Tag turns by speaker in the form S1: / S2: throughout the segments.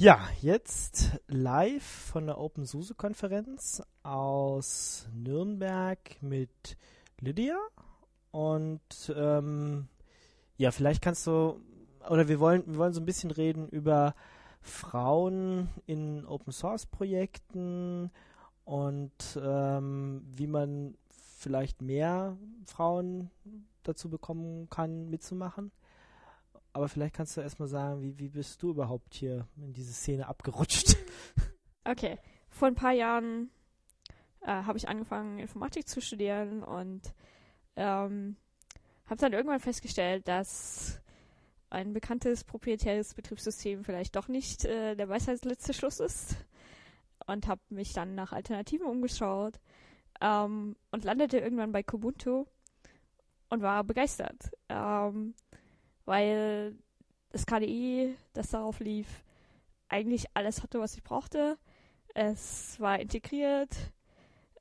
S1: Ja, jetzt live von der Open SUSE Konferenz aus Nürnberg mit Lydia. Und ähm, ja, vielleicht kannst du, oder wir wollen, wir wollen so ein bisschen reden über Frauen in Open Source Projekten und ähm, wie man vielleicht mehr Frauen dazu bekommen kann, mitzumachen. Aber vielleicht kannst du erstmal sagen, wie, wie bist du überhaupt hier in diese Szene abgerutscht?
S2: Okay, vor ein paar Jahren äh, habe ich angefangen, Informatik zu studieren und ähm, habe dann irgendwann festgestellt, dass ein bekanntes proprietäres Betriebssystem vielleicht doch nicht äh, der Weisheitsletzte Schluss ist und habe mich dann nach Alternativen umgeschaut ähm, und landete irgendwann bei Kubuntu und war begeistert. Ähm, weil das KDE, das darauf lief, eigentlich alles hatte, was ich brauchte. Es war integriert.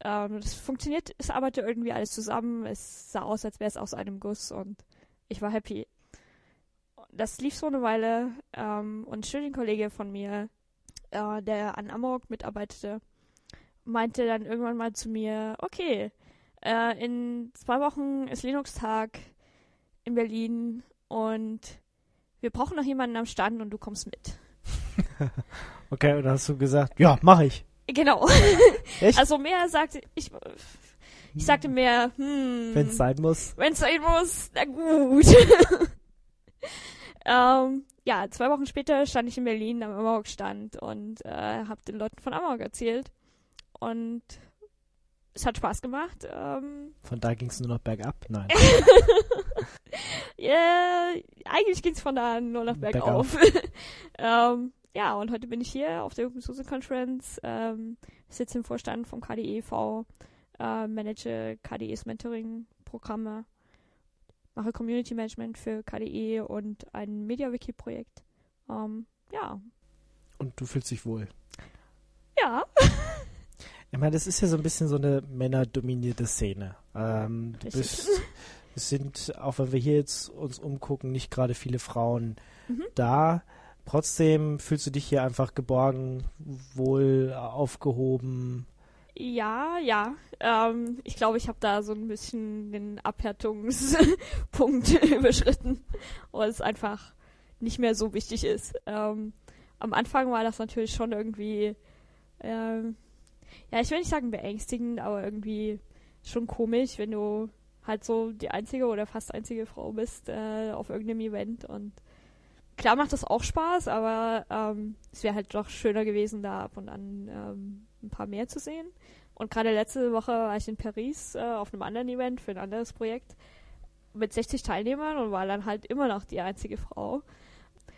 S2: Ähm, es funktioniert, es arbeitete irgendwie alles zusammen. Es sah aus, als wäre es aus einem Guss und ich war happy. Das lief so eine Weile ähm, und ein Studienkollege von mir, äh, der an Amok mitarbeitete, meinte dann irgendwann mal zu mir, okay, äh, in zwei Wochen ist Linux-Tag in Berlin und wir brauchen noch jemanden am Stand und du kommst mit.
S1: okay, und dann hast du gesagt, ja, mach ich.
S2: Genau. Echt? Also mehr sagte ich. Ich sagte mehr, hm.
S1: Wenn es sein muss.
S2: Wenn es sein muss, na gut. ähm, ja, zwei Wochen später stand ich in Berlin am Amok-Stand und äh, habe den Leuten von Amok erzählt. Und es hat Spaß gemacht. Ähm,
S1: von da ging es nur noch bergab? Nein.
S2: yeah, eigentlich ging es von da nur noch bergauf. bergauf. ähm, ja, und heute bin ich hier auf der Open Source Conference, ähm, sitze im Vorstand vom KDEV, äh, manage KDEs Mentoring-Programme, mache Community Management für KDE und ein MediaWiki-Projekt. Ähm, ja.
S1: Und du fühlst dich wohl?
S2: Ja.
S1: Ich meine, das ist ja so ein bisschen so eine männerdominierte Szene. Ähm, du bist, es sind, auch wenn wir hier jetzt uns umgucken, nicht gerade viele Frauen mhm. da. Trotzdem fühlst du dich hier einfach geborgen, wohl aufgehoben.
S2: Ja, ja. Ähm, ich glaube, ich habe da so ein bisschen den Abhärtungspunkt überschritten, wo es einfach nicht mehr so wichtig ist. Ähm, am Anfang war das natürlich schon irgendwie ähm, ja, ich will nicht sagen beängstigend, aber irgendwie schon komisch, wenn du halt so die einzige oder fast einzige Frau bist äh, auf irgendeinem Event und klar macht das auch Spaß, aber ähm, es wäre halt doch schöner gewesen, da ab und an ähm, ein paar mehr zu sehen. Und gerade letzte Woche war ich in Paris äh, auf einem anderen Event für ein anderes Projekt mit 60 Teilnehmern und war dann halt immer noch die einzige Frau.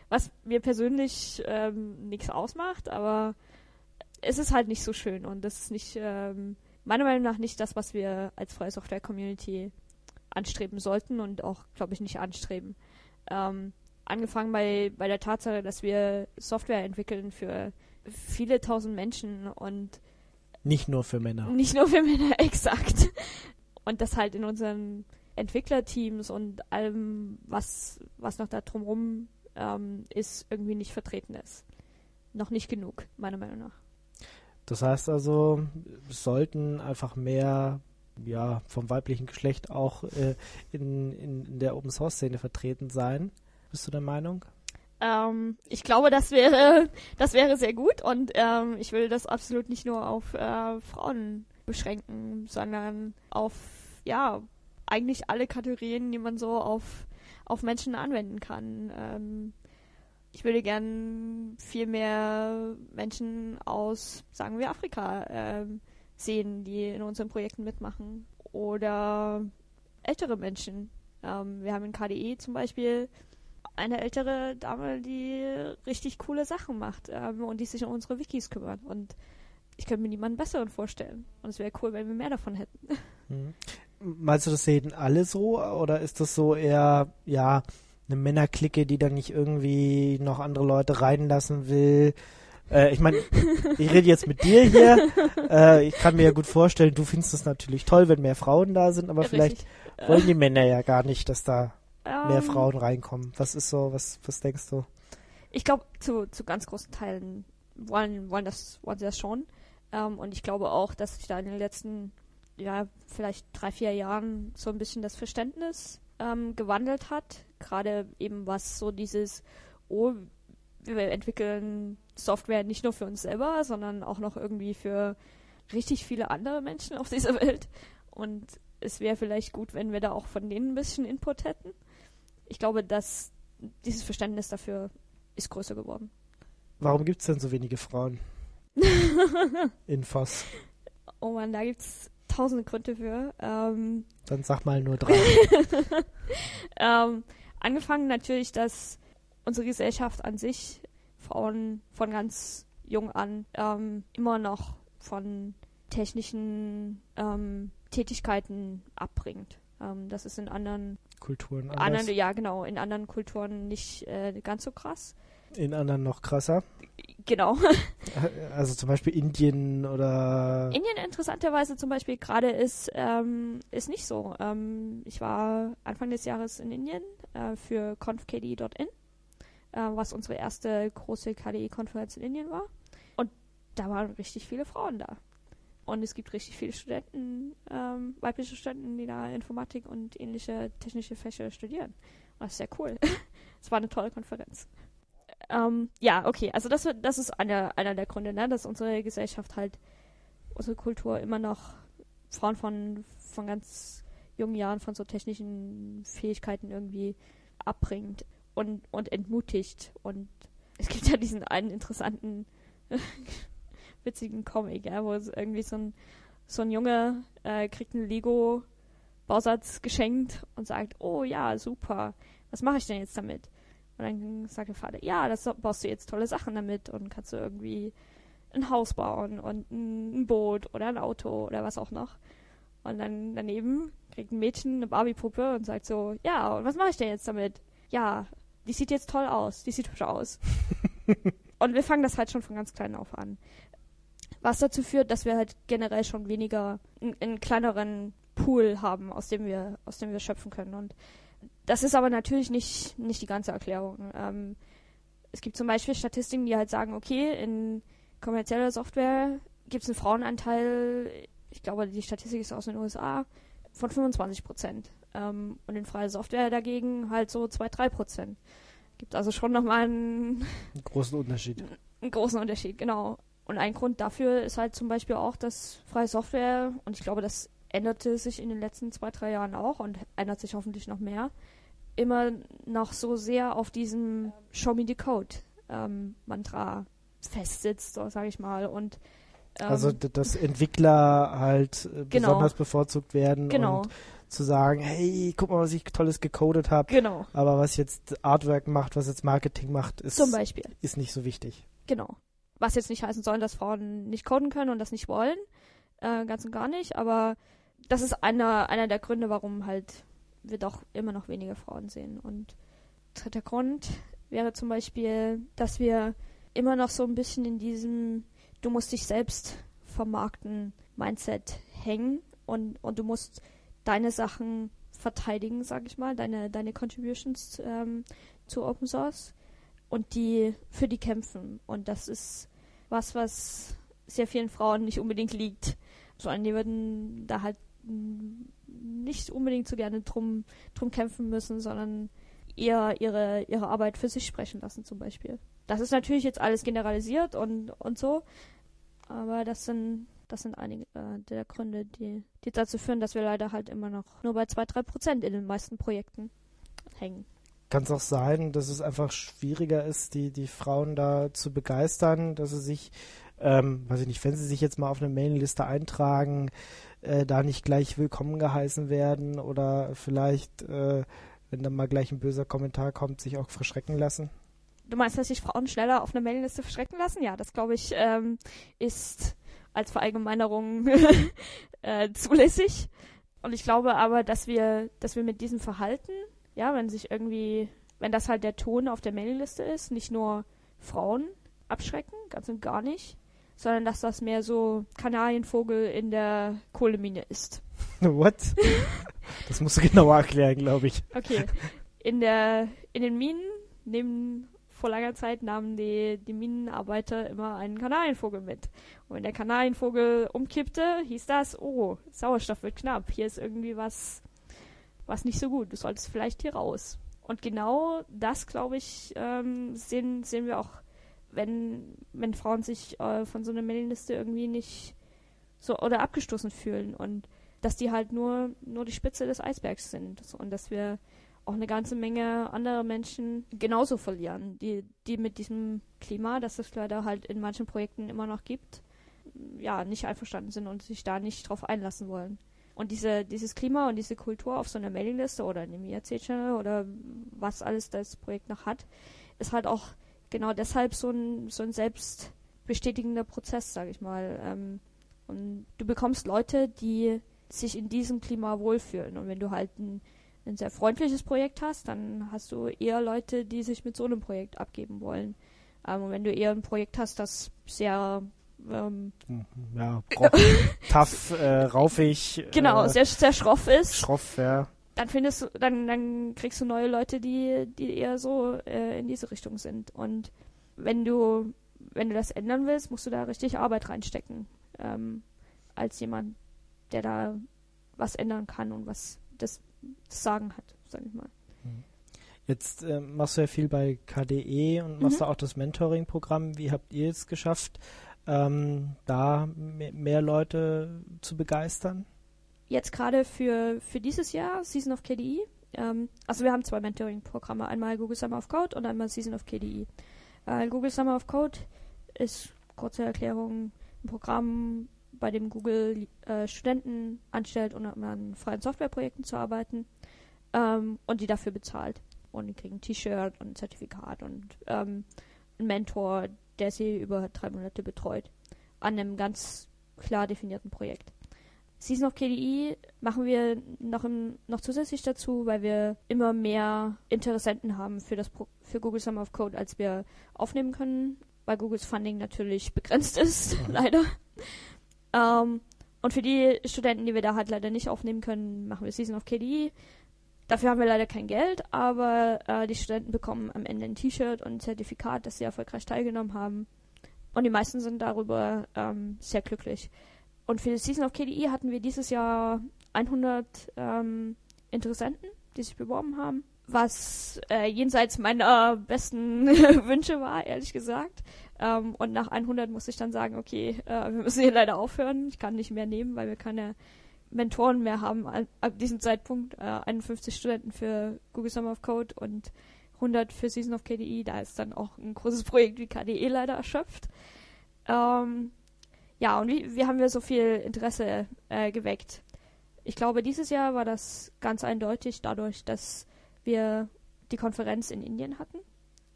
S2: Was mir persönlich ähm, nichts ausmacht, aber es ist halt nicht so schön und das ist nicht, ähm, meiner Meinung nach nicht das, was wir als freie Software-Community anstreben sollten und auch, glaube ich, nicht anstreben. Ähm, angefangen bei, bei der Tatsache, dass wir Software entwickeln für viele tausend Menschen und
S1: nicht nur für Männer.
S2: Nicht nur für Männer, exakt. Und das halt in unseren Entwicklerteams und allem, was, was noch da drumherum ähm, ist, irgendwie nicht vertreten ist. Noch nicht genug, meiner Meinung nach.
S1: Das heißt also, es sollten einfach mehr ja, vom weiblichen Geschlecht auch äh, in, in, der Open Source Szene vertreten sein. Bist du der Meinung?
S2: Ähm, ich glaube, das wäre, das wäre sehr gut und ähm, ich will das absolut nicht nur auf äh, Frauen beschränken, sondern auf, ja, eigentlich alle Kategorien, die man so auf, auf Menschen anwenden kann. Ähm, ich würde gern viel mehr Menschen aus, sagen wir, Afrika ähm, sehen, die in unseren Projekten mitmachen. Oder ältere Menschen. Ähm, wir haben in KDE zum Beispiel eine ältere Dame, die richtig coole Sachen macht ähm, und die sich um unsere Wikis kümmert. Und ich könnte mir niemanden besseren vorstellen. Und es wäre cool, wenn wir mehr davon hätten.
S1: Mhm. Meinst du, das sehen alle so? Oder ist das so eher, ja, eine Männerklicke, die dann nicht irgendwie noch andere Leute reinlassen will. Äh, ich meine, ich rede jetzt mit dir hier. Äh, ich kann mir ja gut vorstellen, du findest es natürlich toll, wenn mehr Frauen da sind, aber ja, vielleicht richtig. wollen die Männer ja gar nicht, dass da um, mehr ähm. Frauen reinkommen. Was ist so, was, was denkst du?
S2: ich glaube, zu, zu ganz großen Teilen wollen, wollen, das, wollen sie das schon. Ähm, und ich glaube auch, dass sich da in den letzten, ja, vielleicht drei, vier Jahren so ein bisschen das Verständnis ähm, gewandelt hat. Gerade eben was so dieses, oh, wir entwickeln Software nicht nur für uns selber, sondern auch noch irgendwie für richtig viele andere Menschen auf dieser Welt. Und es wäre vielleicht gut, wenn wir da auch von denen ein bisschen Input hätten. Ich glaube, dass dieses Verständnis dafür ist größer geworden.
S1: Warum gibt es denn so wenige Frauen in Voss?
S2: Oh man, da gibt es tausende Gründe für. Ähm,
S1: Dann sag mal nur drei.
S2: ähm, angefangen natürlich, dass unsere Gesellschaft an sich Frauen von ganz jung an ähm, immer noch von technischen ähm, Tätigkeiten abbringt. Ähm, das ist in anderen
S1: Kulturen
S2: anders. Anderen, ja, genau, in anderen Kulturen nicht äh, ganz so krass.
S1: In anderen noch krasser.
S2: Genau.
S1: Also zum Beispiel Indien oder.
S2: Indien interessanterweise zum Beispiel gerade ist, ähm, ist nicht so. Ähm, ich war Anfang des Jahres in Indien äh, für confkd.in, äh, was unsere erste große KDE-Konferenz in Indien war. Und da waren richtig viele Frauen da. Und es gibt richtig viele Studenten, ähm, weibliche Studenten, die da Informatik und ähnliche technische Fächer studieren. Das ist sehr cool. Es war eine tolle Konferenz. Ähm, ja, okay, also das, das ist einer, einer der Gründe, ne, dass unsere Gesellschaft halt, unsere Kultur immer noch Frauen von, von ganz jungen Jahren von so technischen Fähigkeiten irgendwie abbringt und, und entmutigt. Und es gibt ja diesen einen interessanten witzigen Comic, ja, wo es irgendwie so ein, so ein Junge äh, kriegt einen Lego-Bausatz geschenkt und sagt, oh ja, super, was mache ich denn jetzt damit? Und dann sagt der Vater, ja, das baust du jetzt tolle Sachen damit und kannst du irgendwie ein Haus bauen und ein Boot oder ein Auto oder was auch noch. Und dann daneben kriegt ein Mädchen eine Barbie-Puppe und sagt so, ja, und was mache ich denn jetzt damit? Ja, die sieht jetzt toll aus, die sieht hübsch aus. und wir fangen das halt schon von ganz klein auf an was dazu führt, dass wir halt generell schon weniger einen kleineren Pool haben, aus dem wir, aus dem wir schöpfen können. Und das ist aber natürlich nicht, nicht die ganze Erklärung. Ähm, es gibt zum Beispiel Statistiken, die halt sagen, okay, in kommerzieller Software gibt es einen Frauenanteil, ich glaube, die Statistik ist aus den USA, von 25 Prozent. Ähm, und in freier Software dagegen halt so 2, 3 Prozent. Gibt also schon nochmal einen,
S1: einen großen Unterschied.
S2: Einen großen Unterschied, genau. Und ein Grund dafür ist halt zum Beispiel auch, dass freie Software, und ich glaube, das änderte sich in den letzten zwei, drei Jahren auch und ändert sich hoffentlich noch mehr, immer noch so sehr auf diesem Show me the Code ähm, Mantra festsitzt, so sage ich mal. Und
S1: ähm, also dass Entwickler halt äh, genau. besonders bevorzugt werden
S2: genau.
S1: und zu sagen, hey, guck mal, was ich tolles gecodet habe.
S2: Genau.
S1: Aber was jetzt Artwork macht, was jetzt Marketing macht, ist,
S2: Zum Beispiel.
S1: ist nicht so wichtig.
S2: Genau. Was jetzt nicht heißen soll, dass Frauen nicht coden können und das nicht wollen. Äh, ganz und gar nicht. Aber das ist einer, einer der Gründe, warum halt wir doch immer noch weniger Frauen sehen. Und dritter Grund wäre zum Beispiel, dass wir immer noch so ein bisschen in diesem Du musst dich selbst vermarkten Mindset hängen und, und du musst deine Sachen verteidigen, sag ich mal, deine, deine Contributions ähm, zu Open Source und die für die kämpfen. Und das ist was, was sehr vielen Frauen nicht unbedingt liegt. Sondern die würden da halt nicht unbedingt so gerne drum, drum kämpfen müssen, sondern eher ihre, ihre Arbeit für sich sprechen lassen zum Beispiel. Das ist natürlich jetzt alles generalisiert und, und so, aber das sind, das sind einige äh, der Gründe, die, die dazu führen, dass wir leider halt immer noch nur bei 2-3 Prozent in den meisten Projekten hängen
S1: kann es auch sein, dass es einfach schwieriger ist, die, die Frauen da zu begeistern, dass sie sich, ähm, weiß ich nicht, wenn sie sich jetzt mal auf eine Mailingliste eintragen, äh, da nicht gleich willkommen geheißen werden oder vielleicht, äh, wenn dann mal gleich ein böser Kommentar kommt, sich auch verschrecken lassen?
S2: Du meinst, dass sich Frauen schneller auf eine Mailingliste verschrecken lassen? Ja, das glaube ich ähm, ist als Verallgemeinerung äh, zulässig. Und ich glaube aber, dass wir, dass wir mit diesem Verhalten ja, wenn sich irgendwie, wenn das halt der Ton auf der Mailingliste ist, nicht nur Frauen abschrecken, ganz und gar nicht, sondern dass das mehr so Kanarienvogel in der Kohlemine ist.
S1: What? das musst du genauer erklären, glaube ich.
S2: Okay. In der, in den Minen nehmen vor langer Zeit nahmen die, die Minenarbeiter immer einen Kanarienvogel mit. Und wenn der Kanarienvogel umkippte, hieß das, oh, Sauerstoff wird knapp, hier ist irgendwie was, was nicht so gut, du solltest vielleicht hier raus. Und genau das, glaube ich, ähm, sehen, sehen wir auch, wenn, wenn Frauen sich äh, von so einer Mailingliste irgendwie nicht so oder abgestoßen fühlen und dass die halt nur, nur die Spitze des Eisbergs sind. Und dass wir auch eine ganze Menge andere Menschen genauso verlieren, die, die mit diesem Klima, das es leider halt in manchen Projekten immer noch gibt, ja, nicht einverstanden sind und sich da nicht drauf einlassen wollen. Und diese, dieses Klima und diese Kultur auf so einer Mailingliste oder in dem IRC-Channel oder was alles das Projekt noch hat, ist halt auch genau deshalb so ein, so ein selbstbestätigender Prozess, sag ich mal. Ähm, und du bekommst Leute, die sich in diesem Klima wohlfühlen. Und wenn du halt ein, ein sehr freundliches Projekt hast, dann hast du eher Leute, die sich mit so einem Projekt abgeben wollen. Ähm, und wenn du eher ein Projekt hast, das sehr ähm,
S1: ja, tough, äh, raufig.
S2: Genau, äh, sehr, sehr schroff ist.
S1: Schroff, ja.
S2: Dann findest du, dann, dann kriegst du neue Leute, die, die eher so äh, in diese Richtung sind. Und wenn du, wenn du das ändern willst, musst du da richtig Arbeit reinstecken. Ähm, als jemand, der da was ändern kann und was das, das Sagen hat, sag ich mal. Mhm.
S1: Jetzt äh, machst du ja viel bei KDE und machst mhm. da auch das Mentoring-Programm. Wie habt ihr es geschafft, ähm, da mehr Leute zu begeistern?
S2: Jetzt gerade für, für dieses Jahr, Season of KDE. Ähm, also wir haben zwei Mentoring-Programme, einmal Google Summer of Code und einmal Season of KDE. Äh, Google Summer of Code ist, kurze Erklärung, ein Programm, bei dem Google äh, Studenten anstellt, um an freien Softwareprojekten zu arbeiten ähm, und die dafür bezahlt. Und die kriegen ein T-Shirt und ein Zertifikat und ähm, einen Mentor, der sie über drei Monate betreut. An einem ganz klar definierten Projekt. Season of KDE machen wir noch, im, noch zusätzlich dazu, weil wir immer mehr Interessenten haben für, das Pro für Google Summer of Code, als wir aufnehmen können, weil Googles Funding natürlich begrenzt ist, leider. Ähm, und für die Studenten, die wir da halt leider nicht aufnehmen können, machen wir Season of KDE. Dafür haben wir leider kein Geld, aber äh, die Studenten bekommen am Ende ein T-Shirt und ein Zertifikat, dass sie erfolgreich teilgenommen haben. Und die meisten sind darüber ähm, sehr glücklich. Und für die Season of KDE hatten wir dieses Jahr 100 ähm, Interessenten, die sich beworben haben, was äh, jenseits meiner besten Wünsche war, ehrlich gesagt. Ähm, und nach 100 muss ich dann sagen, okay, äh, wir müssen hier leider aufhören. Ich kann nicht mehr nehmen, weil wir keine Mentoren mehr haben. Ab diesem Zeitpunkt äh, 51 Studenten für Google Summer of Code und 100 für Season of KDE. Da ist dann auch ein großes Projekt wie KDE leider erschöpft. Ähm, ja, und wie, wie haben wir so viel Interesse äh, geweckt? Ich glaube, dieses Jahr war das ganz eindeutig dadurch, dass wir die Konferenz in Indien hatten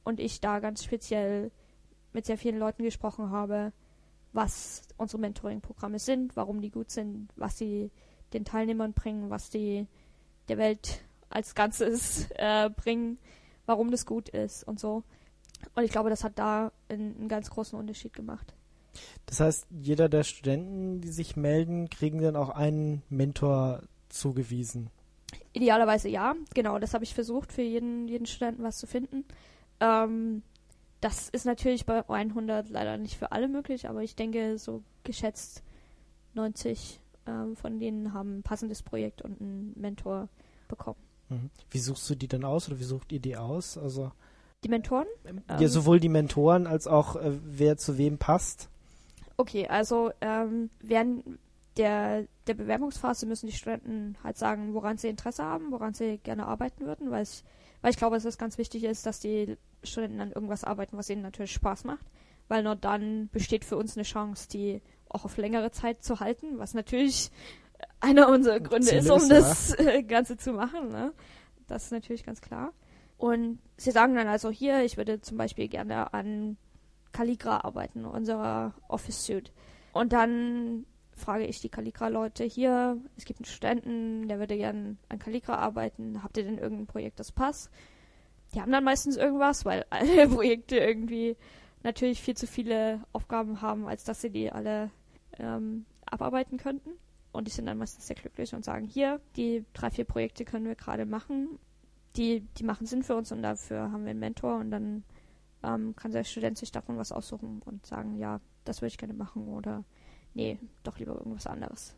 S2: und ich da ganz speziell mit sehr vielen Leuten gesprochen habe, was unsere Mentoring-Programme sind, warum die gut sind, was sie den Teilnehmern bringen, was die der Welt als Ganzes äh, bringen, warum das gut ist und so. Und ich glaube, das hat da einen, einen, ganz großen Unterschied gemacht.
S1: Das heißt, jeder der Studenten, die sich melden, kriegen dann auch einen Mentor zugewiesen.
S2: Idealerweise ja, genau. Das habe ich versucht, für jeden, jeden Studenten was zu finden. Ähm, das ist natürlich bei 100 leider nicht für alle möglich, aber ich denke, so geschätzt 90 ähm, von denen haben ein passendes Projekt und einen Mentor bekommen.
S1: Mhm. Wie suchst du die dann aus oder wie sucht ihr die aus? Also
S2: die Mentoren?
S1: Ja, ähm, sowohl die Mentoren als auch äh, wer zu wem passt.
S2: Okay, also ähm, während der, der Bewerbungsphase müssen die Studenten halt sagen, woran sie Interesse haben, woran sie gerne arbeiten würden, weil ich, weil ich glaube, dass es ganz wichtig ist, dass die Studenten an irgendwas arbeiten, was ihnen natürlich Spaß macht, weil nur dann besteht für uns eine Chance, die auch auf längere Zeit zu halten, was natürlich einer unserer Gründe ist, um das ja. Ganze zu machen. Ne? Das ist natürlich ganz klar. Und sie sagen dann also hier, ich würde zum Beispiel gerne an Calligra arbeiten, unserer Office Suite. Und dann frage ich die Calligra-Leute hier, es gibt einen Studenten, der würde gerne an Calligra arbeiten, habt ihr denn irgendein Projekt, das passt? die haben dann meistens irgendwas, weil alle Projekte irgendwie natürlich viel zu viele Aufgaben haben, als dass sie die alle ähm, abarbeiten könnten. Und die sind dann meistens sehr glücklich und sagen, hier, die drei, vier Projekte können wir gerade machen. Die, die machen Sinn für uns und dafür haben wir einen Mentor und dann ähm, kann der Student sich davon was aussuchen und sagen, ja, das würde ich gerne machen oder nee, doch lieber irgendwas anderes.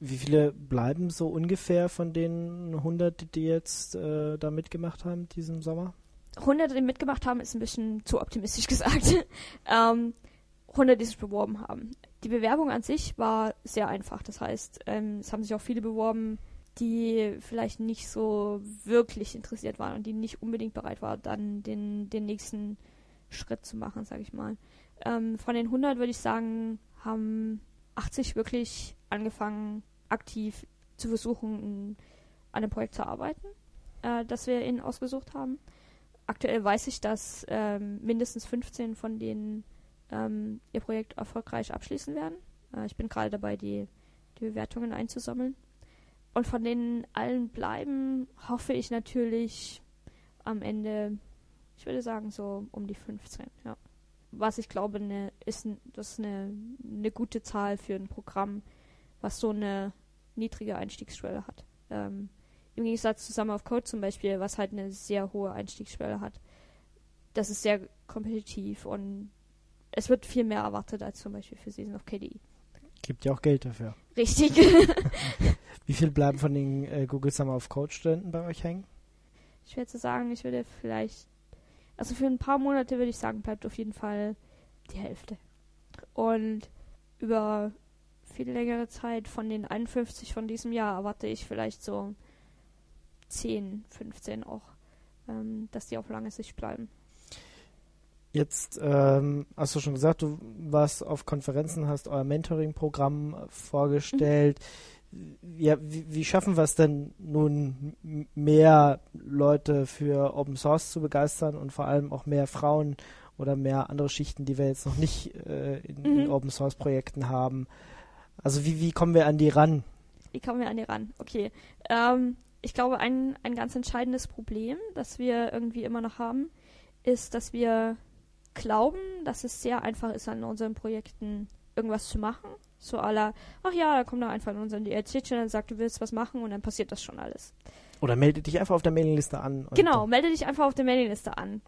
S1: Wie viele bleiben so ungefähr von den 100, die jetzt äh, da mitgemacht haben diesen Sommer?
S2: 100, die mitgemacht haben, ist ein bisschen zu optimistisch gesagt. ähm, 100, die sich beworben haben. Die Bewerbung an sich war sehr einfach. Das heißt, ähm, es haben sich auch viele beworben, die vielleicht nicht so wirklich interessiert waren und die nicht unbedingt bereit waren, dann den, den nächsten Schritt zu machen, sage ich mal. Ähm, von den 100 würde ich sagen, haben 80 wirklich angefangen, aktiv zu versuchen, an einem Projekt zu arbeiten, äh, das wir ihnen ausgesucht haben. Aktuell weiß ich, dass ähm, mindestens 15 von denen ähm, ihr Projekt erfolgreich abschließen werden. Äh, ich bin gerade dabei, die, die Bewertungen einzusammeln. Und von denen allen bleiben, hoffe ich natürlich am Ende, ich würde sagen, so um die 15, ja. Was ich glaube, ne, ist, das ist eine, eine gute Zahl für ein Programm, was so eine niedrige Einstiegsschwelle hat. Ähm, Im Gegensatz zu Summer of Code zum Beispiel, was halt eine sehr hohe Einstiegsschwelle hat. Das ist sehr kompetitiv und es wird viel mehr erwartet als zum Beispiel für Season of KDE.
S1: Gibt ja auch Geld dafür.
S2: Richtig.
S1: Wie viel bleiben von den äh, Google Summer of Code Studenten bei euch hängen?
S2: Schwer zu sagen, ich würde vielleicht, also für ein paar Monate würde ich sagen, bleibt auf jeden Fall die Hälfte. Und über viel längere Zeit von den 51 von diesem Jahr erwarte ich vielleicht so 10, 15 auch, ähm, dass die auf lange Sicht bleiben.
S1: Jetzt ähm, hast du schon gesagt, du warst auf Konferenzen, hast euer Mentoring-Programm vorgestellt. Mhm. Ja, wie, wie, schaffen wir es denn nun, mehr Leute für Open Source zu begeistern und vor allem auch mehr Frauen oder mehr andere Schichten, die wir jetzt noch nicht äh, in, mhm. in, Open Source Projekten haben? Also wie, wie kommen wir an die ran?
S2: Wie kommen wir an die ran? Okay. Ähm, ich glaube, ein, ein ganz entscheidendes Problem, das wir irgendwie immer noch haben, ist, dass wir glauben, dass es sehr einfach ist, an unseren Projekten irgendwas zu machen. So aller, ach ja, da kommt da einfach in unseren DLC-Channel und sagt, du willst was machen und dann passiert das schon alles.
S1: Oder melde dich einfach auf der Mailingliste an.
S2: Genau, melde dich einfach auf der Mailingliste an.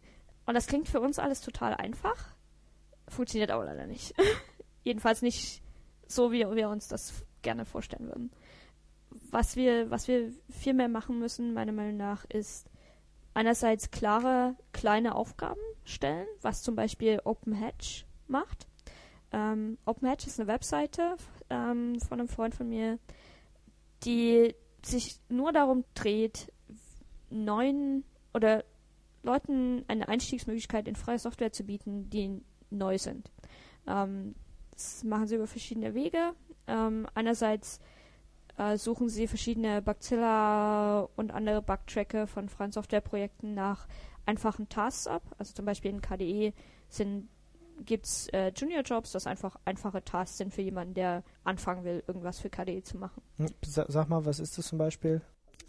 S2: Und das klingt für uns alles total einfach. Funktioniert aber leider nicht. Jedenfalls nicht so, wie wir uns das gerne vorstellen würden. Was wir, was wir viel mehr machen müssen, meiner Meinung nach, ist einerseits klare, kleine Aufgaben stellen, was zum Beispiel OpenHatch macht. Ähm, OpenHatch ist eine Webseite ähm, von einem Freund von mir, die sich nur darum dreht, neuen oder Leuten eine Einstiegsmöglichkeit in freie Software zu bieten, die neu sind. Ähm, das machen sie über verschiedene Wege. Ähm, einerseits äh, suchen sie verschiedene Bugzilla und andere Bugtracker von freien Softwareprojekten nach einfachen Tasks ab. Also zum Beispiel in KDE gibt es äh, Junior Jobs, das einfach einfache Tasks sind für jemanden, der anfangen will, irgendwas für KDE zu machen.
S1: Hm, sag mal, was ist das zum Beispiel?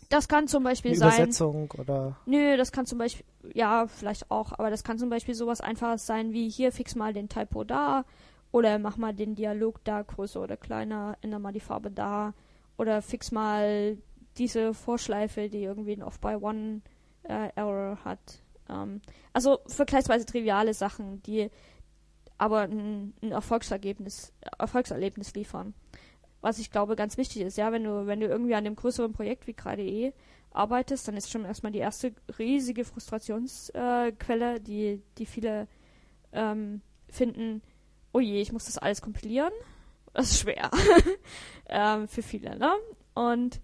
S2: Das kann zum Beispiel
S1: Eine
S2: sein.
S1: Übersetzung oder.
S2: Nö, das kann zum Beispiel, ja, vielleicht auch, aber das kann zum Beispiel sowas Einfaches sein wie hier fix mal den Typo da oder mach mal den Dialog da größer oder kleiner, änder mal die Farbe da oder fix mal diese Vorschleife, die irgendwie ein Off-by-One-Error äh, hat. Ähm, also vergleichsweise triviale Sachen, die aber ein, ein Erfolgsergebnis, Erfolgserlebnis liefern. Was ich glaube ganz wichtig ist, ja, wenn du, wenn du irgendwie an einem größeren Projekt wie gerade eh arbeitest, dann ist schon erstmal die erste riesige Frustrationsquelle, äh, die, die viele ähm, finden, oh je, ich muss das alles kompilieren das ist schwer. ähm, für viele, ne? Und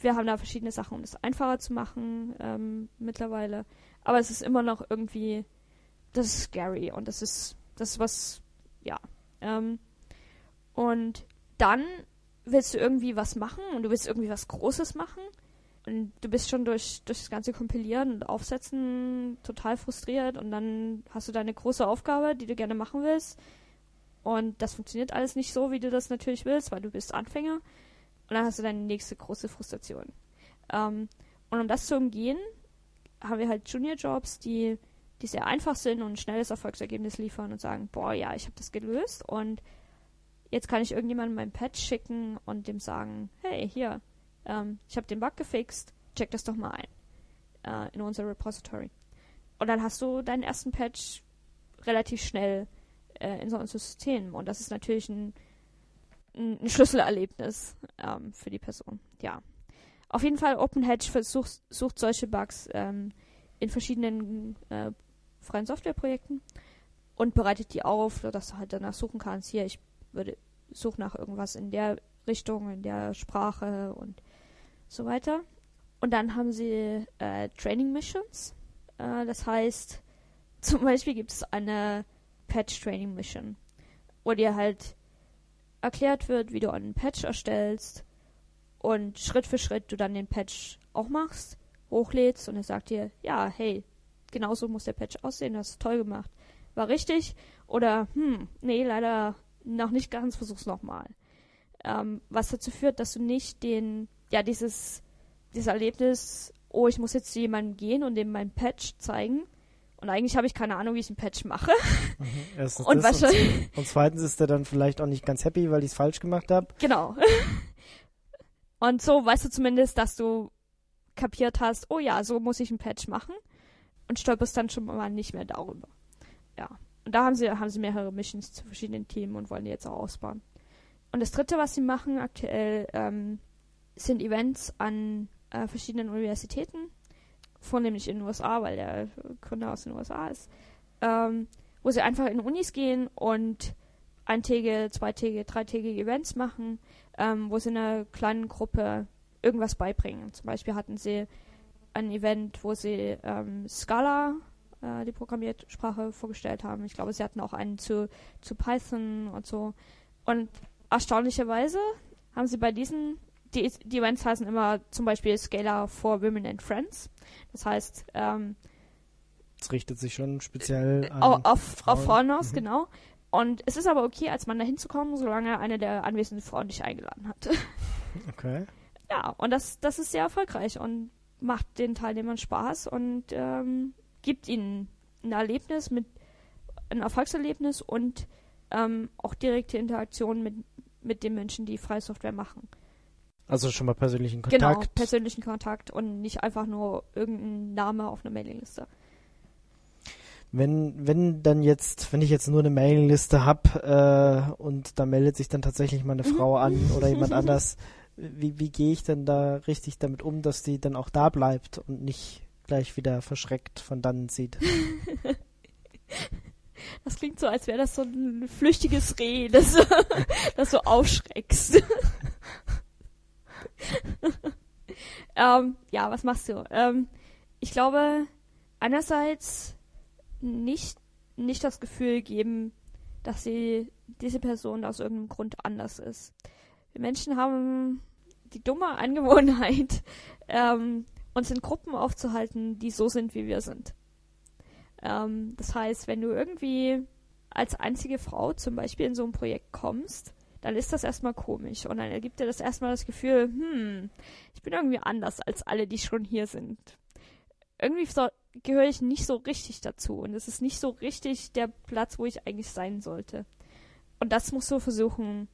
S2: wir haben da verschiedene Sachen, um es einfacher zu machen ähm, mittlerweile. Aber es ist immer noch irgendwie, das ist scary und das ist, das ist was, ja. Ähm, und dann willst du irgendwie was machen und du willst irgendwie was Großes machen und du bist schon durch, durch das ganze Kompilieren und Aufsetzen total frustriert und dann hast du deine große Aufgabe, die du gerne machen willst und das funktioniert alles nicht so, wie du das natürlich willst, weil du bist Anfänger. Und dann hast du deine nächste große Frustration. Ähm, und um das zu umgehen, haben wir halt Junior-Jobs, die, die sehr einfach sind und ein schnelles Erfolgsergebnis liefern und sagen, boah, ja, ich habe das gelöst und jetzt kann ich irgendjemandem mein Patch schicken und dem sagen, hey, hier, ähm, ich habe den Bug gefixt, check das doch mal ein äh, in unser Repository. Und dann hast du deinen ersten Patch relativ schnell äh, in so ein System. Und das ist natürlich ein, ein Schlüsselerlebnis ähm, für die Person. Ja. Auf jeden Fall, OpenHedge versucht sucht solche Bugs ähm, in verschiedenen äh, freien Softwareprojekten und bereitet die auf, sodass du halt danach suchen kannst. Hier, ich würde suche nach irgendwas in der Richtung, in der Sprache und so weiter. Und dann haben sie äh, Training Missions. Äh, das heißt, zum Beispiel gibt es eine Patch Training Mission, wo dir halt erklärt wird, wie du einen Patch erstellst und Schritt für Schritt du dann den Patch auch machst, hochlädst und er sagt dir, ja, hey, genauso muss der Patch aussehen, hast du toll gemacht. War richtig oder hm, nee, leider noch nicht ganz, versuch's nochmal. Ähm, was dazu führt, dass du nicht den, ja, dieses, dieses Erlebnis, oh, ich muss jetzt zu jemandem gehen und dem mein Patch zeigen. Und eigentlich habe ich keine Ahnung, wie ich einen Patch mache.
S1: Mhm, erstens und, das, und, und zweitens ist er dann vielleicht auch nicht ganz happy, weil ich es falsch gemacht habe.
S2: Genau. und so weißt du zumindest, dass du kapiert hast, oh ja, so muss ich einen Patch machen und stolperst dann schon mal nicht mehr darüber. Ja. Und da haben sie, haben sie mehrere Missions zu verschiedenen Themen und wollen die jetzt auch ausbauen. Und das dritte, was sie machen aktuell, ähm, sind Events an äh, verschiedenen Universitäten, vornehmlich in den USA, weil der Gründer aus den USA ist, ähm, wo sie einfach in Unis gehen und eintägige, zweitägige, dreitägige Events machen, ähm, wo sie einer kleinen Gruppe irgendwas beibringen. Zum Beispiel hatten sie ein Event, wo sie ähm, Scala äh, die Programmiersprache vorgestellt haben. Ich glaube, sie hatten auch einen zu, zu Python und so. Und erstaunlicherweise haben sie bei diesen, die, die Events heißen immer zum Beispiel Scalar for Women and Friends. Das heißt, ähm,
S1: es richtet sich schon speziell an
S2: auf, Frauen. auf Frauen aus, mhm. genau. Und es ist aber okay, als Mann da hinzukommen, solange eine der anwesenden Frauen dich eingeladen hat.
S1: Okay.
S2: Ja, und das, das ist sehr erfolgreich und macht den Teilnehmern Spaß und ähm, gibt ihnen ein Erlebnis mit ein Erfolgserlebnis und ähm, auch direkte Interaktion mit, mit den Menschen, die freie Software machen.
S1: Also schon mal persönlichen
S2: Kontakt. Genau, persönlichen Kontakt und nicht einfach nur irgendein Name auf einer Mailingliste.
S1: Wenn, wenn dann jetzt, wenn ich jetzt nur eine Mailingliste habe äh, und da meldet sich dann tatsächlich mal eine mhm. Frau an oder jemand anders, wie, wie gehe ich denn da richtig damit um, dass die dann auch da bleibt und nicht gleich wieder verschreckt von dann sieht.
S2: Das klingt so, als wäre das so ein flüchtiges Reh, das, das so aufschreckst. ähm, ja, was machst du? Ähm, ich glaube, einerseits nicht, nicht das Gefühl geben, dass sie diese Person aus irgendeinem Grund anders ist. Wir Menschen haben die dumme Angewohnheit, ähm, uns in Gruppen aufzuhalten, die so sind, wie wir sind. Ähm, das heißt, wenn du irgendwie als einzige Frau zum Beispiel in so ein Projekt kommst, dann ist das erstmal komisch und dann ergibt dir das erstmal das Gefühl, hm, ich bin irgendwie anders als alle, die schon hier sind. Irgendwie so, gehöre ich nicht so richtig dazu und es ist nicht so richtig der Platz, wo ich eigentlich sein sollte. Und das musst du versuchen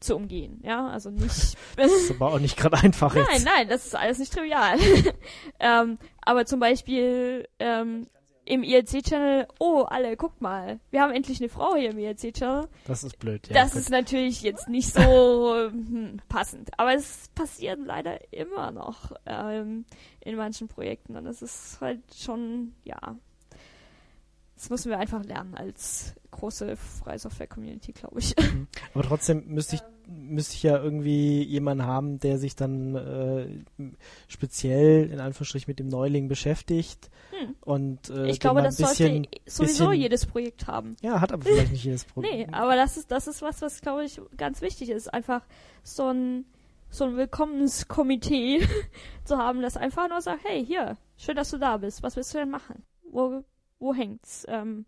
S2: zu umgehen. Ja, also nicht.
S1: das ist aber auch nicht gerade einfach
S2: nein,
S1: jetzt.
S2: Nein, nein, das ist alles nicht trivial. ähm, aber zum Beispiel ähm, im IRC-Channel, oh, alle, guckt mal, wir haben endlich eine Frau hier im IRC-Channel.
S1: Das ist blöd, ja.
S2: Das gut. ist natürlich jetzt nicht so hm, passend. Aber es passiert leider immer noch ähm, in manchen Projekten. Und das ist halt schon, ja, das müssen wir einfach lernen als große Freie Software Community, glaube ich. Mhm.
S1: Aber trotzdem müsste ich müsste ich ja irgendwie jemanden haben, der sich dann äh, speziell in Anführungsstrichen mit dem Neuling beschäftigt hm. und äh,
S2: ich glaube, das bisschen, sollte sowieso bisschen, jedes Projekt haben.
S1: Ja, hat aber vielleicht nicht jedes Projekt.
S2: nee, aber das ist das ist was, was glaube ich ganz wichtig ist, einfach so ein so ein Willkommenskomitee zu haben, das einfach nur sagt, hey, hier, schön, dass du da bist. Was willst du denn machen? Wo wo hängt's? Ähm,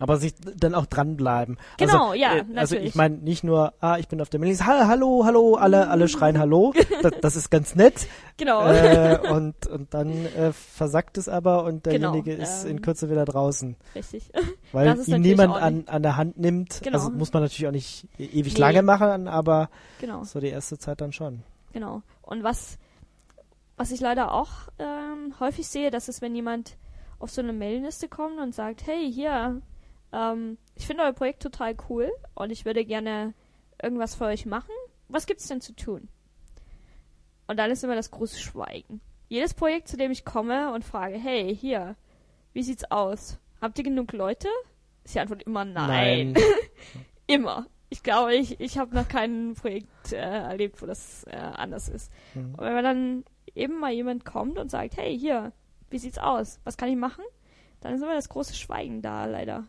S1: aber sich dann auch dranbleiben.
S2: Genau,
S1: also,
S2: ja,
S1: äh, Also ich meine nicht nur, ah, ich bin auf der Mailingliste, hallo, hallo, hallo, alle, alle schreien Hallo. das, das ist ganz nett.
S2: Genau.
S1: Äh, und, und dann äh, versackt es aber und derjenige genau, ist ähm, in Kürze wieder draußen.
S2: Richtig.
S1: Weil ihn niemand an, an der Hand nimmt. Genau. Also muss man natürlich auch nicht ewig nee. lange machen, aber genau. so die erste Zeit dann schon.
S2: Genau. Und was, was ich leider auch ähm, häufig sehe, das ist, wenn jemand auf so eine Mailingliste kommt und sagt, hey, hier, ähm, ich finde euer Projekt total cool und ich würde gerne irgendwas für euch machen. Was gibt's denn zu tun? Und dann ist immer das große Schweigen. Jedes Projekt, zu dem ich komme und frage, hey, hier, wie sieht's aus? Habt ihr genug Leute? Ist die Antwort immer nein.
S1: Nein.
S2: immer. Ich glaube, ich, ich habe noch kein Projekt äh, erlebt, wo das äh, anders ist.
S1: Mhm.
S2: Und wenn dann eben mal jemand kommt und sagt, hey, hier, wie sieht's aus? Was kann ich machen? Dann ist immer das große Schweigen da, leider.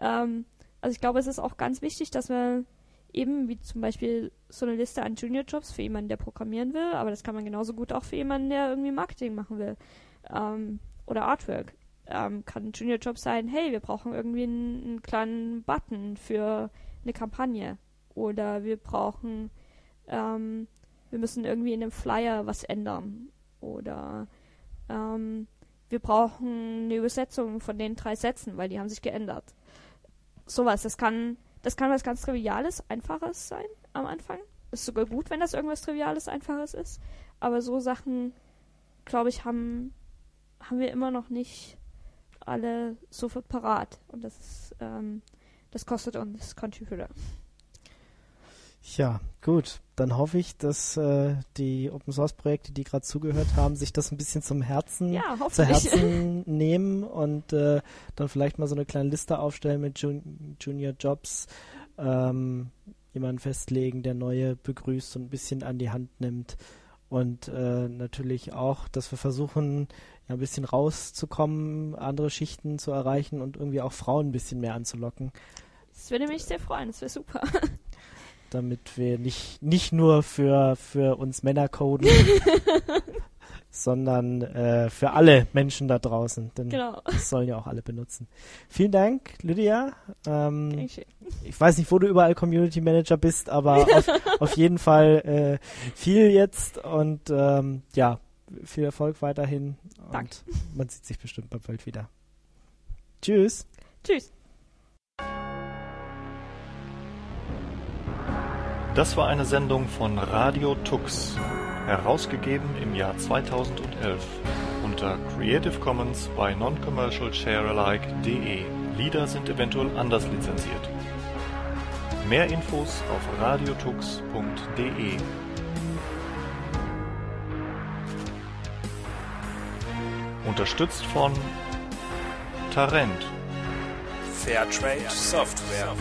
S2: Ähm, also ich glaube, es ist auch ganz wichtig, dass wir eben wie zum Beispiel so eine Liste an Junior-Jobs für jemanden, der programmieren will, aber das kann man genauso gut auch für jemanden, der irgendwie Marketing machen will. Ähm, oder Artwork. Ähm, kann ein Junior-Job sein, hey, wir brauchen irgendwie einen, einen kleinen Button für eine Kampagne. Oder wir brauchen, ähm, wir müssen irgendwie in dem Flyer was ändern. Oder ähm, wir brauchen eine Übersetzung von den drei Sätzen, weil die haben sich geändert. Sowas, das kann, das kann was ganz Triviales, Einfaches sein am Anfang. Ist sogar gut, wenn das irgendwas Triviales, Einfaches ist. Aber so Sachen, glaube ich, haben, haben wir immer noch nicht alle sofort parat. Und das ist, ähm, das kostet uns Contributor.
S1: Ja, gut. Dann hoffe ich, dass äh, die Open Source Projekte, die gerade zugehört haben, sich das ein bisschen zum Herzen,
S2: Ja,
S1: zu. Herzen nehmen und äh, dann vielleicht mal so eine kleine Liste aufstellen mit Jun Junior Jobs, ähm, jemanden festlegen, der neue begrüßt und ein bisschen an die Hand nimmt. Und äh, natürlich auch, dass wir versuchen, ja, ein bisschen rauszukommen, andere Schichten zu erreichen und irgendwie auch Frauen ein bisschen mehr anzulocken.
S2: Das würde mich sehr freuen, das wäre super.
S1: damit wir nicht, nicht nur für, für uns Männer coden, sondern äh, für alle Menschen da draußen. Denn
S2: genau.
S1: das sollen ja auch alle benutzen. Vielen Dank, Lydia. Ähm, ich weiß nicht, wo du überall Community Manager bist, aber auf, auf jeden Fall äh, viel jetzt und ähm, ja, viel Erfolg weiterhin.
S2: Danke.
S1: Man sieht sich bestimmt bald wieder. Tschüss.
S2: Tschüss.
S3: Das war eine Sendung von Radio Tux, herausgegeben im Jahr 2011 unter Creative Commons bei noncommercialsharealike.de. Lieder sind eventuell anders lizenziert. Mehr Infos auf radiotux.de. Unterstützt von Tarent.
S4: Fairtrade Software.